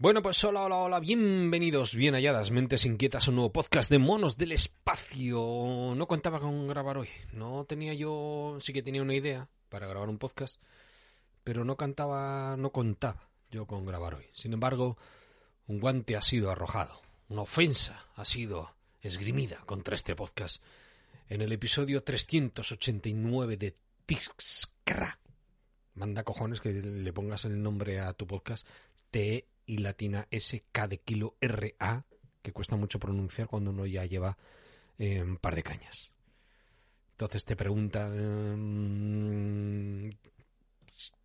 Bueno, pues hola, hola, hola, bienvenidos, bien halladas, mentes inquietas un nuevo podcast de monos del espacio. No contaba con grabar hoy, no tenía yo, sí que tenía una idea para grabar un podcast, pero no cantaba, no contaba yo con grabar hoy. Sin embargo, un guante ha sido arrojado, una ofensa ha sido esgrimida contra este podcast en el episodio 389 de Tixcra. Manda cojones que le pongas el nombre a tu podcast T y latina SK de kilo RA, que cuesta mucho pronunciar cuando uno ya lleva un par de cañas. Entonces te pregunta, eh,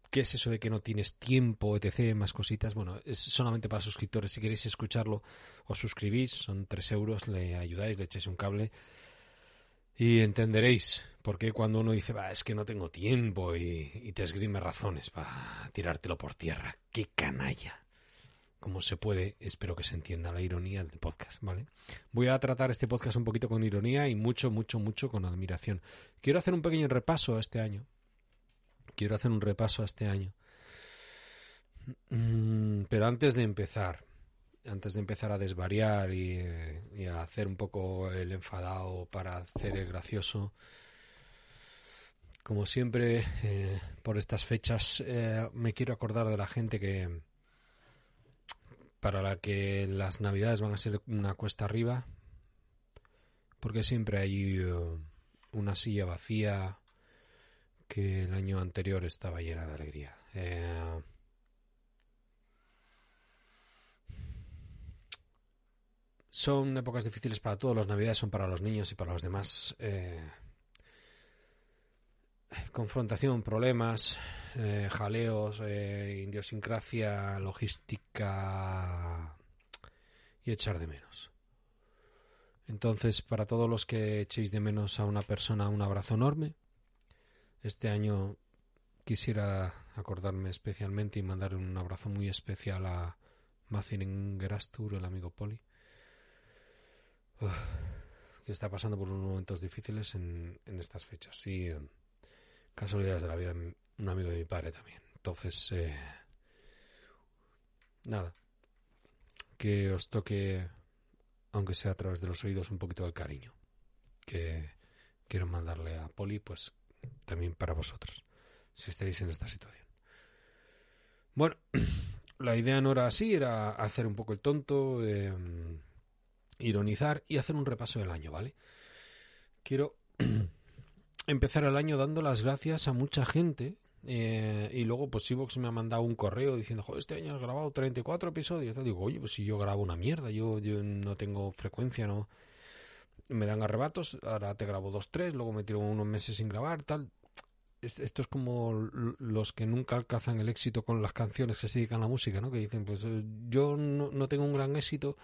¿qué es eso de que no tienes tiempo, etc., más cositas? Bueno, es solamente para suscriptores. Si queréis escucharlo, os suscribís, son 3 euros, le ayudáis, le echáis un cable y entenderéis por qué cuando uno dice, va, es que no tengo tiempo y, y te esgrime razones para tirártelo por tierra. ¡Qué canalla! Como se puede, espero que se entienda la ironía del podcast, ¿vale? Voy a tratar este podcast un poquito con ironía y mucho, mucho, mucho con admiración. Quiero hacer un pequeño repaso a este año. Quiero hacer un repaso a este año. Mm, pero antes de empezar, antes de empezar a desvariar y, a hacer un poco el enfadado para hacer el gracioso, como siempre, eh, por estas fechas, eh, me quiero acordar de la gente que para la que las navidades van a ser una cuesta arriba, porque siempre hay uh, una silla vacía que el año anterior estaba llena de alegría. Eh, son épocas difíciles para todos, las navidades son para los niños y para los demás. Eh, confrontación, problemas, eh, jaleos, eh, idiosincrasia, logística y echar de menos. Entonces, para todos los que echéis de menos a una persona, un abrazo enorme. Este año quisiera acordarme especialmente y mandar un abrazo muy especial a Mazin Gerastur, el amigo Poli, que está pasando por unos momentos difíciles en, en estas fechas. Y, eh, casualidades de la vida, un amigo de mi padre también. Entonces, eh, nada, que os toque, aunque sea a través de los oídos, un poquito del cariño que quiero mandarle a Poli, pues también para vosotros, si estáis en esta situación. Bueno, la idea no era así, era hacer un poco el tonto, eh, ironizar y hacer un repaso del año, ¿vale? Quiero empezar el año dando las gracias a mucha gente. Eh, y luego, pues Evox me ha mandado un correo diciendo, joder, este año has grabado 34 episodios. Digo, oye, pues si yo grabo una mierda, yo, yo no tengo frecuencia, no. Me dan arrebatos, ahora te grabo dos, tres, luego me tiro unos meses sin grabar, tal. Esto es como los que nunca alcanzan el éxito con las canciones que se dedican a la música, ¿no? Que dicen, pues eh, yo no, no tengo un gran éxito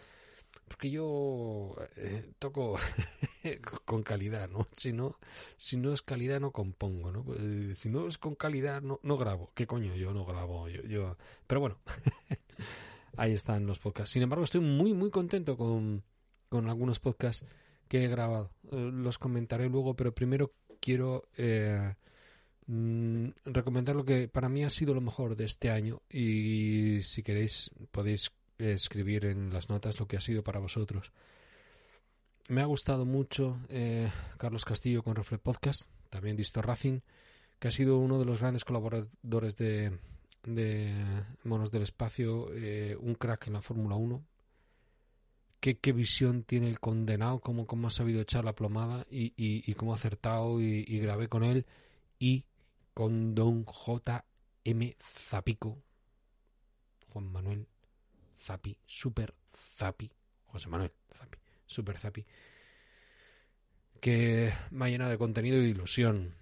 porque yo eh, toco con calidad, ¿no? Si no, si no es calidad no compongo, ¿no? Eh, si no es con calidad no, no grabo. ¿Qué coño? Yo no grabo, yo, yo... Pero bueno, ahí están los podcasts. Sin embargo, estoy muy, muy contento con, con algunos podcasts que he grabado. Eh, los comentaré luego, pero primero quiero eh, mm, recomendar lo que para mí ha sido lo mejor de este año y si queréis podéis escribir en las notas lo que ha sido para vosotros. Me ha gustado mucho eh, Carlos Castillo con Reflex Podcast, también Disto Racing, que ha sido uno de los grandes colaboradores de, Monos del Espacio, eh, un crack en la Fórmula 1. ¿Qué, ¿Qué, visión tiene el condenado, cómo, cómo ha sabido echar la plomada y cómo ha acertado y, y grabé con él y con Don J.M. Zapico, Juan Manuel Zapi, Super Zapi, José Manuel Zapi, Super Zapi, que me ha llenado de contenido y de ilusión.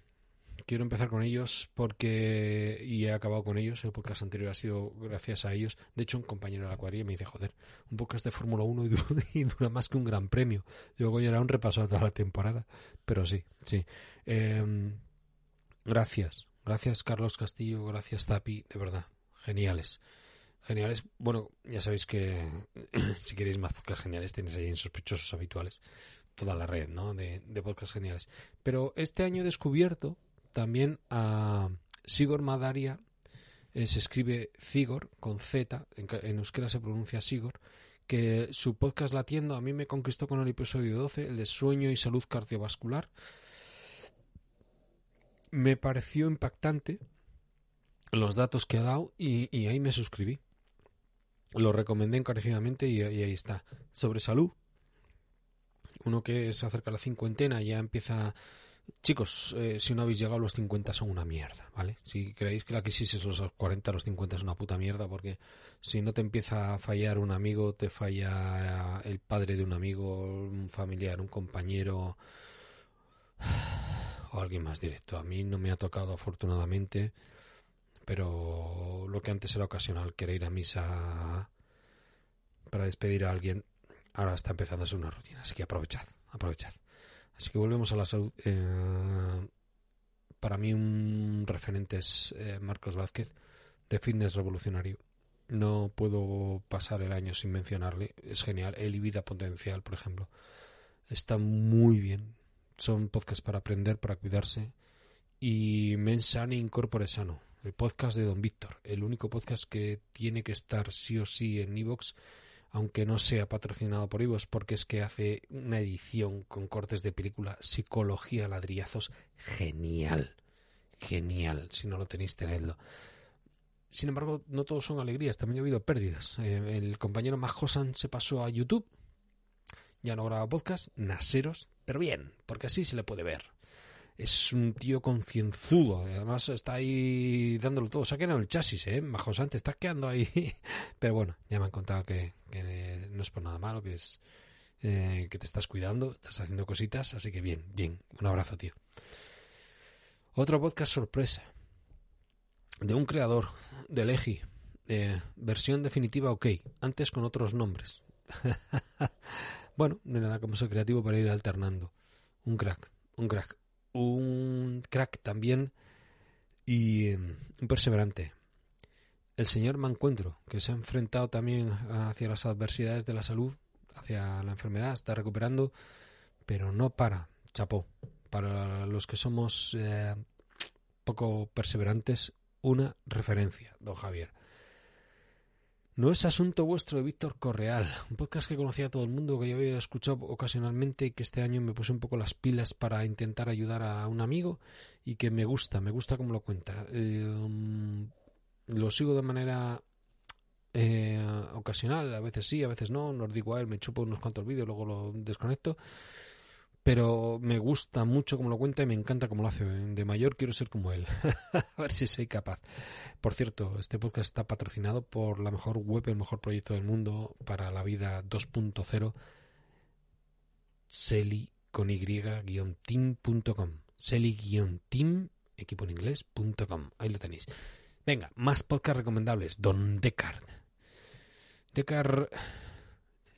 Quiero empezar con ellos porque, y he acabado con ellos, el podcast anterior ha sido gracias a ellos. De hecho, un compañero de la cuadrilla me dice, joder, un podcast de Fórmula 1 y, dura, y dura más que un gran premio. Digo, coño, era un repaso a toda la temporada. Pero sí, sí. Eh, gracias. Gracias, Carlos Castillo. Gracias, Tapi. De verdad. Geniales geniales. Bueno, ya sabéis que si queréis más podcasts geniales tenéis ahí en sospechosos habituales toda la red, ¿no? De, de podcasts geniales. Pero este año he descubierto también a Sigor Madaria, eh, se escribe Zigor con Z, en, en euskera se pronuncia Sigor, que su podcast Latiendo a mí me conquistó con el episodio 12, el de sueño y salud cardiovascular. Me pareció impactante los datos que ha dado y ahí me suscribí. Lo recomendé encarecidamente y, ahí está. Sobre salud, uno que se acerca a la cincuentena ya empieza Chicos, eh, si no habéis llegado a los 50 son una mierda, ¿vale? Si creéis que la crisis es los 40, los 50 es una puta mierda, porque si no te empieza a fallar un amigo, te falla el padre de un amigo, un familiar, un compañero o alguien más directo. A mí no me ha tocado afortunadamente, pero lo que antes era ocasional, querer ir a misa para despedir a alguien, ahora está empezando a ser una rutina, así que aprovechad, aprovechad. Así que volvemos a la salud. Eh, para mí un referente es eh, Marcos Vázquez, de fitness revolucionario. No puedo pasar el año sin mencionarle. Es genial. El y Vida Potencial, por ejemplo. Está muy bien. Son podcasts para aprender, para cuidarse. Y Mensane Incorpore Sano, el podcast de Don Víctor. El único podcast que tiene que estar sí o sí en Evox aunque no sea patrocinado por Ivos, porque es que hace una edición con cortes de película, psicología, ladrillazos, genial. Genial. Si no lo tenéis, tenedlo. Sin embargo, no todos son alegrías, también ha habido pérdidas. Eh, el compañero Majosan se pasó a YouTube, ya no graba podcast, naseros, pero bien, porque así se le puede ver es un tío concienzudo. Además está ahí dándolo todo. Se ha quedado el chasis, ¿eh? Bajo te estás quedando ahí. Pero bueno, ya me han contado que, no es por nada malo, que es eh, que te estás cuidando, estás haciendo cositas. Así que bien, bien. Un abrazo, tío. Otro podcast sorpresa. De un creador, de Legi. versión definitiva ok. Antes con otros nombres. bueno, no nada como ser creativo para ir alternando. Un crack, un crack un crack también y mm, un perseverante. El señor Mancuentro, que se ha enfrentado también hacia las adversidades de la salud, hacia la enfermedad, está recuperando, pero no para. Chapó. Para los que somos eh, poco perseverantes, una referencia, don Javier. No es asunto vuestro de Víctor Correal, un podcast que conocía a todo el mundo, que yo había escuchado ocasionalmente y que este año me puse un poco las pilas para intentar ayudar a un amigo y que me gusta, me gusta cómo lo cuenta. Eh, lo sigo de manera eh, ocasional, a veces sí, a veces no, no os digo a él, me chupo unos cuantos vídeos, luego lo desconecto pero me gusta mucho como lo cuenta y me encanta cómo lo hace. De mayor quiero ser como él. a ver si soy capaz. Por cierto, este podcast está patrocinado por la mejor web, el mejor proyecto del mundo para la vida 2.0, Seli con y-team.com. Seli-team, equipo en inglés.com. Ahí lo tenéis. Venga, más podcast recomendables. Don Descartes. Descartes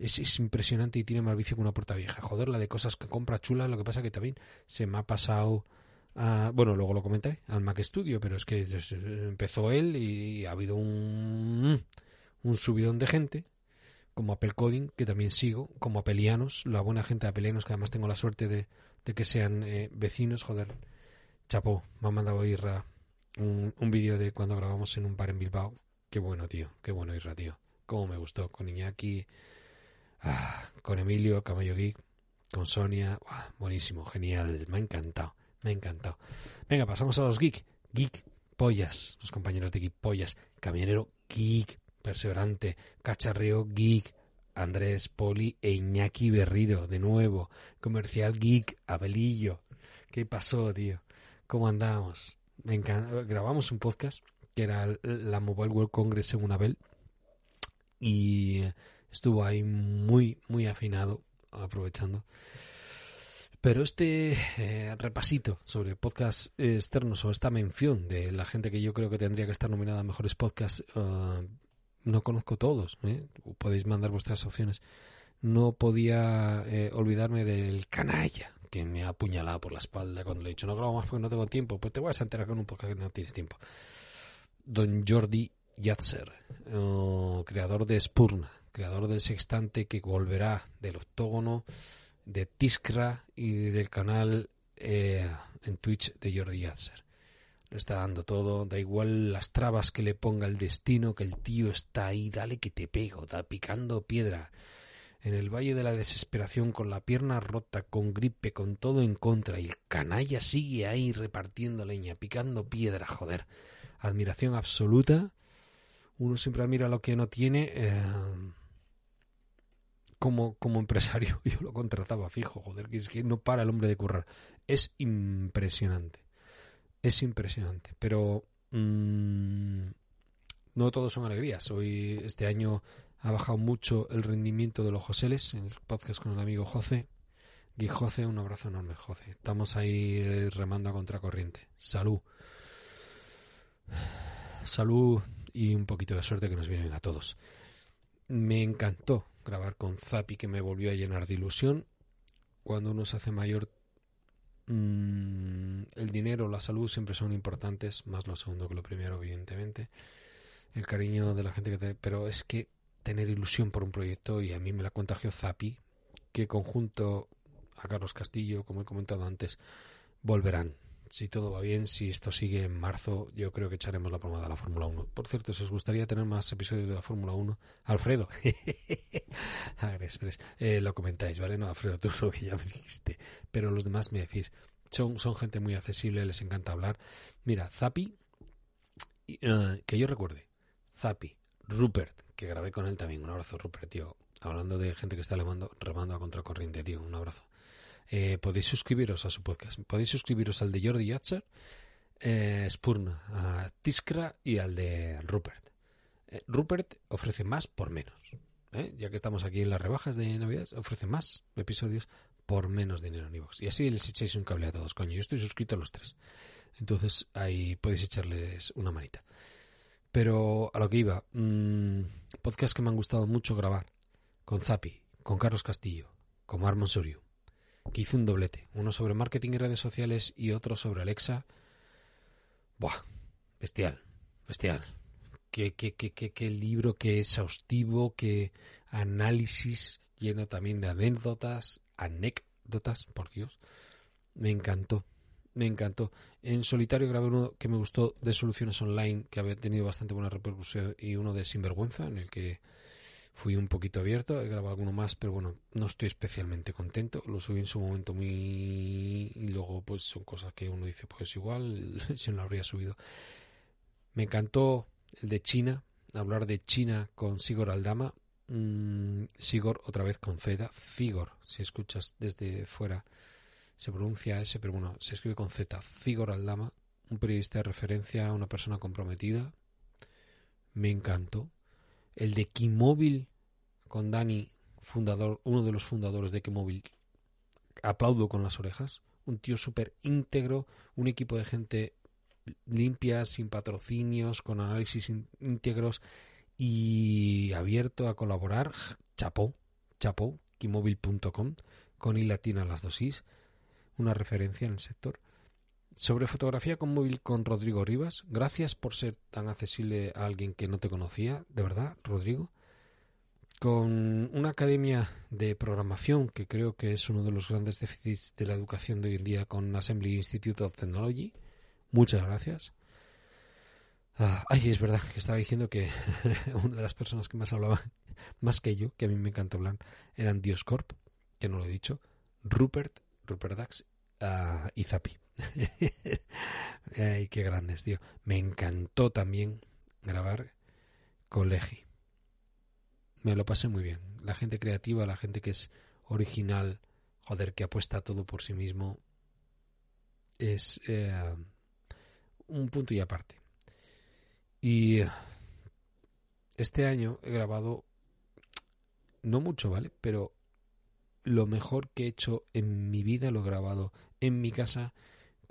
es, impresionante y tiene más vicio que una puerta vieja. Joder, la de cosas que compra chula, lo que pasa que también se me ha pasado... A, bueno, luego lo comentaré, al Mac Studio, pero es que empezó él y ha habido un, un subidón de gente, como Apple Coding, que también sigo, como Apelianos, la buena gente de Apelianos, que además tengo la suerte de, de que sean eh, vecinos, joder, chapó, me ha mandado Irra un, un vídeo de cuando grabamos en un bar en Bilbao. Qué bueno, tío, qué bueno Irra, tío. Cómo me gustó, con Iñaki, Ah, con Emilio, Caballo Geek, con Sonia. buenísimo, genial. Me ha encantado, me ha encantado. Venga, pasamos a los geek. Geek, pollas. Los compañeros de Geek, pollas. Camionero, geek. Perseverante. Cacharreo, geek. Andrés, Poli e Iñaki Berriro, de nuevo. Comercial Geek, Abelillo. ¿Qué pasó, tío? ¿Cómo andamos? Me Grabamos un podcast que era la Mobile World Congress en Abel. Y estuvo ahí muy, muy afinado, aprovechando. Pero este eh, repasito sobre podcasts externos o esta mención de la gente que yo creo que tendría que estar nominada a mejores podcasts, uh, no conozco todos. ¿eh? Podéis mandar vuestras opciones. No podía eh, olvidarme del canalla que me ha apuñalado por la espalda cuando le he dicho no grabo más porque no tengo tiempo. Pues te voy a enterar con un podcast que no tienes tiempo. Don Jordi Yatzer, uh, creador de Spurna, creador del sextante que volverá del octógono, de Tiskra y del canal eh, en Twitch de Jordi Yatzer. lo está dando todo, da igual las trabas que le ponga el destino, que el tío está ahí, dale que te pego, está picando piedra. En el valle de la desesperación, con la pierna rota, con gripe, con todo en contra, y el canalla sigue ahí repartiendo leña, picando piedra, joder. Admiración absoluta. Uno siempre admira lo que no tiene. Eh, como, como empresario, yo lo contrataba fijo, joder, que es que no para el hombre de currar. Es impresionante es impresionante. Pero mmm, no todos son alegrías. Hoy, este año, ha bajado mucho el rendimiento de los Joseles en el podcast con el amigo José. Y José, un abrazo enorme, José. Estamos ahí eh, remando a contracorriente. Salud. Salud y un poquito de suerte que nos vienen a todos. Me encantó grabar con Zapi que me volvió a llenar de ilusión. Cuando uno se hace mayor Mm, el dinero, la salud siempre son importantes, más lo segundo que lo primero, evidentemente. El cariño de la gente que te... Pero es que tener ilusión por un proyecto, y a mí me la contagió Zapi, que conjunto a Carlos Castillo, como he comentado antes, volverán si todo va bien, si esto sigue en marzo, yo creo que echaremos la pomada a la Fórmula 1. Por cierto, si os gustaría tener más episodios de la Fórmula 1, Alfredo, eh, lo comentáis, ¿vale? No, Alfredo, tú lo que ya me dijiste, pero los demás me decís, son, son gente muy accesible, les encanta hablar. Mira, Zapi, eh, que yo recuerde, Zapi, Rupert, que grabé con él también, un abrazo, Rupert, tío, hablando de gente que está remando, remando a contracorriente, tío, un abrazo. Eh, podéis suscribiros a su podcast. Podéis suscribiros al de Jordi Yatzer, eh, Spurna, a y al de Rupert. Eh, Rupert ofrece más por menos. Ya que estamos aquí en las rebajas de Navidad, ofrece más episodios por menos dinero en iVoox. Y así les echáis un cable a todos, coño. Yo estoy suscrito a los tres. Entonces ahí podéis echarles una manita. Pero a lo que iba, mmm, podcast que me han gustado mucho grabar. Con Zapi, con Carlos Castillo, con Armon Soriu que hizo un doblete, uno sobre marketing y redes sociales y otro sobre Alexa. Buah, bestial, bestial. Qué, qué, qué, qué, qué libro, qué exhaustivo, qué análisis lleno también de anécdotas, anécdotas, por Dios. Me encantó, me encantó. En solitario grabé uno que me gustó de soluciones online, que había tenido bastante buena repercusión, y uno de sinvergüenza, en el que fui un poquito abierto, he grabado alguno más, pero bueno, no estoy especialmente contento. Lo subí en su momento muy... y luego pues son cosas que uno dice, pues igual, si no lo habría subido. Me encantó el de China, hablar de China con Sigor Aldama. Mm, Sigor otra vez con Z, Figor, si escuchas desde fuera se pronuncia ese, pero bueno, se escribe con Z, Figor Aldama, un periodista de referencia, una persona comprometida. Me encantó el de Kimóvil con Dani, fundador, uno de los fundadores de Kimóvil. Aplaudo con las orejas. Un tío súper íntegro, un equipo de gente limpia, sin patrocinios, con análisis íntegros y abierto a colaborar. Chapó, chapó, kimóvil.com, con i latina las dosis, una referencia en el sector. Sobre fotografía con móvil con Rodrigo Rivas. Gracias por ser tan accesible a alguien que no te conocía, de verdad, Rodrigo. Con una academia de programación que creo que es uno de los grandes déficits de la educación de hoy en día con Assembly Institute of Technology. Muchas gracias. Ah, ay, es verdad que estaba diciendo que una de las personas que más hablaba, más que yo, que a mí me encanta hablar, eran Dioscorp, que no lo he dicho, Rupert, Rupert Dax uh, y Zapi. Ay, qué grandes, tío. Me encantó también grabar Colegi. Me lo pasé muy bien. La gente creativa, la gente que es original, joder, que apuesta todo por sí mismo, es eh, un punto y aparte. Y este año he grabado, no mucho, ¿vale? Pero lo mejor que he hecho en mi vida lo he grabado en mi casa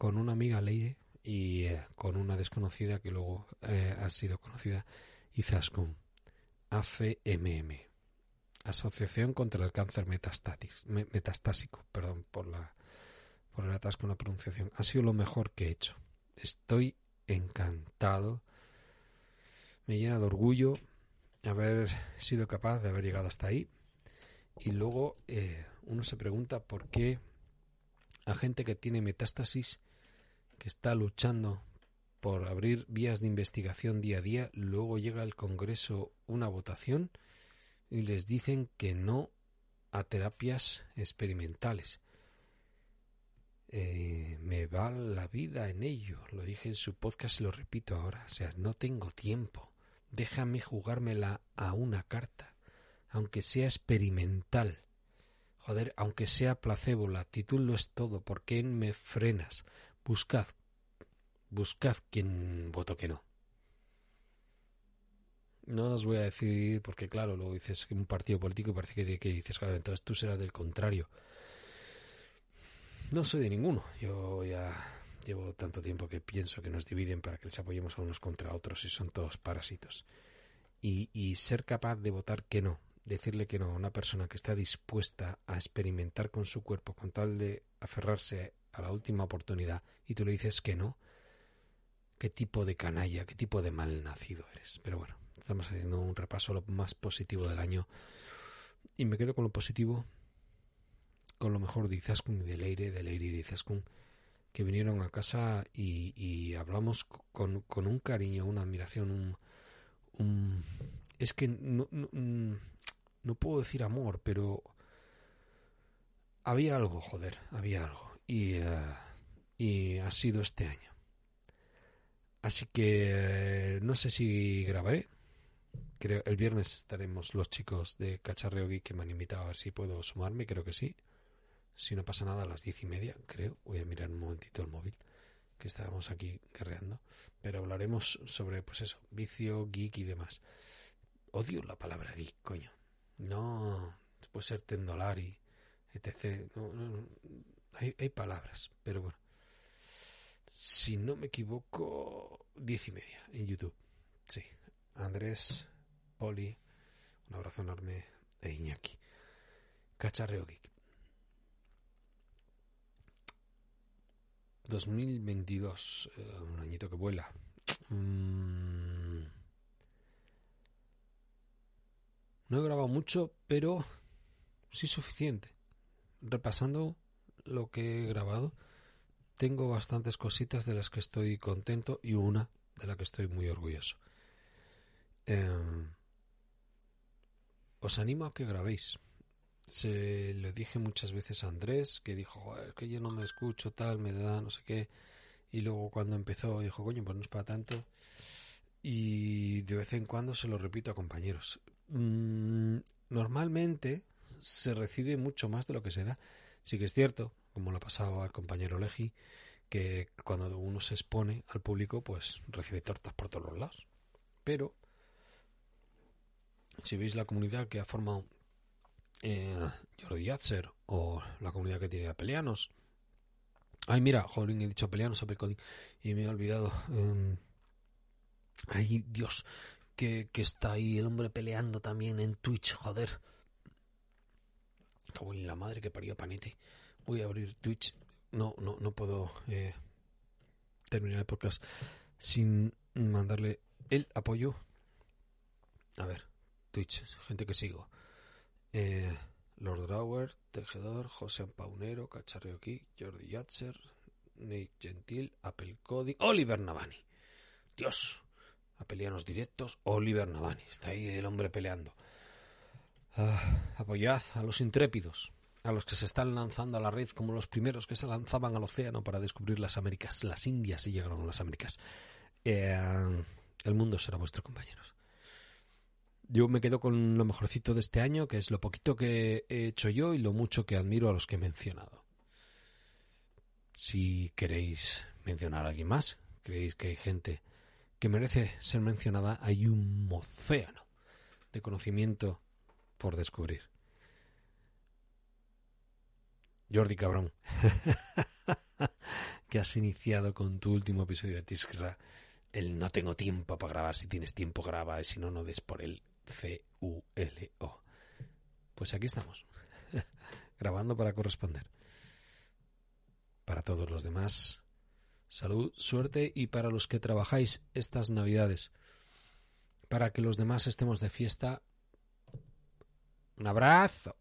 con una amiga Leire y eh, con una desconocida que luego eh, ha sido conocida, Izaskun, ACMM, Asociación contra el Cáncer Metastásico, perdón por, la, por el atasco en la pronunciación. Ha sido lo mejor que he hecho. Estoy encantado. Me llena de orgullo haber sido capaz de haber llegado hasta ahí. Y luego eh, uno se pregunta por qué a gente que tiene metástasis que está luchando por abrir vías de investigación día a día, luego llega al Congreso una votación y les dicen que no a terapias experimentales. Eh, me va la vida en ello. Lo dije en su podcast y lo repito ahora. O sea, no tengo tiempo. Déjame jugármela a una carta, aunque sea experimental. Joder, aunque sea placebo, la actitud lo es todo. ¿Por qué me frenas? Buscad, buscad quien voto que no. No os voy a decir, porque claro, luego dices que un partido político y parece que, que dices, claro, entonces tú serás del contrario. No soy de ninguno. Yo ya llevo tanto tiempo que pienso que nos dividen para que les apoyemos a unos contra otros y son todos parásitos. Y, y ser capaz de votar que no, decirle que no a una persona que está dispuesta a experimentar con su cuerpo con tal de aferrarse a la última oportunidad y tú le dices que no, qué tipo de canalla, qué tipo de mal nacido eres. Pero bueno, estamos haciendo un repaso lo más positivo del año y me quedo con lo positivo, con lo mejor de Izaskun y de Leire, de Leire y de Izaskun, que vinieron a casa y, hablamos con, un cariño, una admiración, un... un es que no, no, no puedo decir amor, pero había algo, joder, había algo. Y, uh, ha sido este año. Así que uh, no sé si grabaré. Creo el viernes estaremos los chicos de Cacharreo Geek que me han invitado a ver si puedo sumarme, creo que sí. Si no pasa nada a las diez y media, creo. Voy a mirar un momentito el móvil, que estábamos aquí guerreando. Pero hablaremos sobre, pues eso, vicio, geek y demás. Odio la palabra geek, coño. No, puede ser tendolar y etc. Hay, hay, palabras, pero bueno. Si no me equivoco, diez y media en YouTube. Sí. Andrés, Poli, un abrazo enorme e Iñaki. Cacharreo Geek. 2022, eh, un añito que vuela. Mm. No he grabado mucho, pero sí suficiente. Repasando lo que he grabado, tengo bastantes cositas de las que estoy contento y una de la que estoy muy orgulloso. Eh, os animo a que grabéis. Se lo dije muchas veces a Andrés, que dijo, Joder, que yo no me escucho, tal, me da no sé qué. Y luego cuando empezó dijo, coño, pues no es para tanto. Y de vez en cuando se lo repito a compañeros. Mm, normalmente se recibe mucho más de lo que se da. Sí que es cierto, como lo ha pasado al compañero Legi, que cuando uno se expone al público, pues recibe tortas por todos los lados. Pero, si veis la comunidad que ha formado eh, Jordi Yatzer o la comunidad que tiene a Peleanos. Ay, mira, joder, he dicho Peleanos, a y me he olvidado. Um, ay, Dios, que, está ahí el hombre peleando también en Twitch, joder. Cago la madre que parió Panete. Voy a abrir Twitch. No, no, no puedo eh, terminar el podcast sin mandarle el apoyo. A ver, Twitch, gente que sigo. Eh, Lord Tejedor, José Paunero, Cacharreo Geek, Jordi Yatzer, Nate Gentil, Apple Coding, Oliver Navani. Dios, a pelearnos directos, Oliver Navani. Está ahí el hombre peleando. Ah, apoyad a los intrépidos, a los que se están lanzando a la red como los primeros que se lanzaban al océano para descubrir las Américas, las Indias y llegaron a las Américas. Eh, el mundo será vuestro compañeros. Yo me quedo con lo mejorcito de este año, que es lo poquito que he hecho yo y lo mucho que admiro a los que he mencionado. Si queréis mencionar a alguien más, creéis que hay gente que merece ser mencionada, hay un océano de conocimiento por descubrir. Jordi Cabrón, que has iniciado con tu último episodio de Tisra, el no tengo tiempo para grabar, si tienes tiempo graba, y si no, no des por él. C-U-L-O. Pues aquí estamos, grabando para corresponder. Para todos los demás, salud, suerte y para los que trabajáis estas navidades. Para que los demás estemos de fiesta, un abrazo.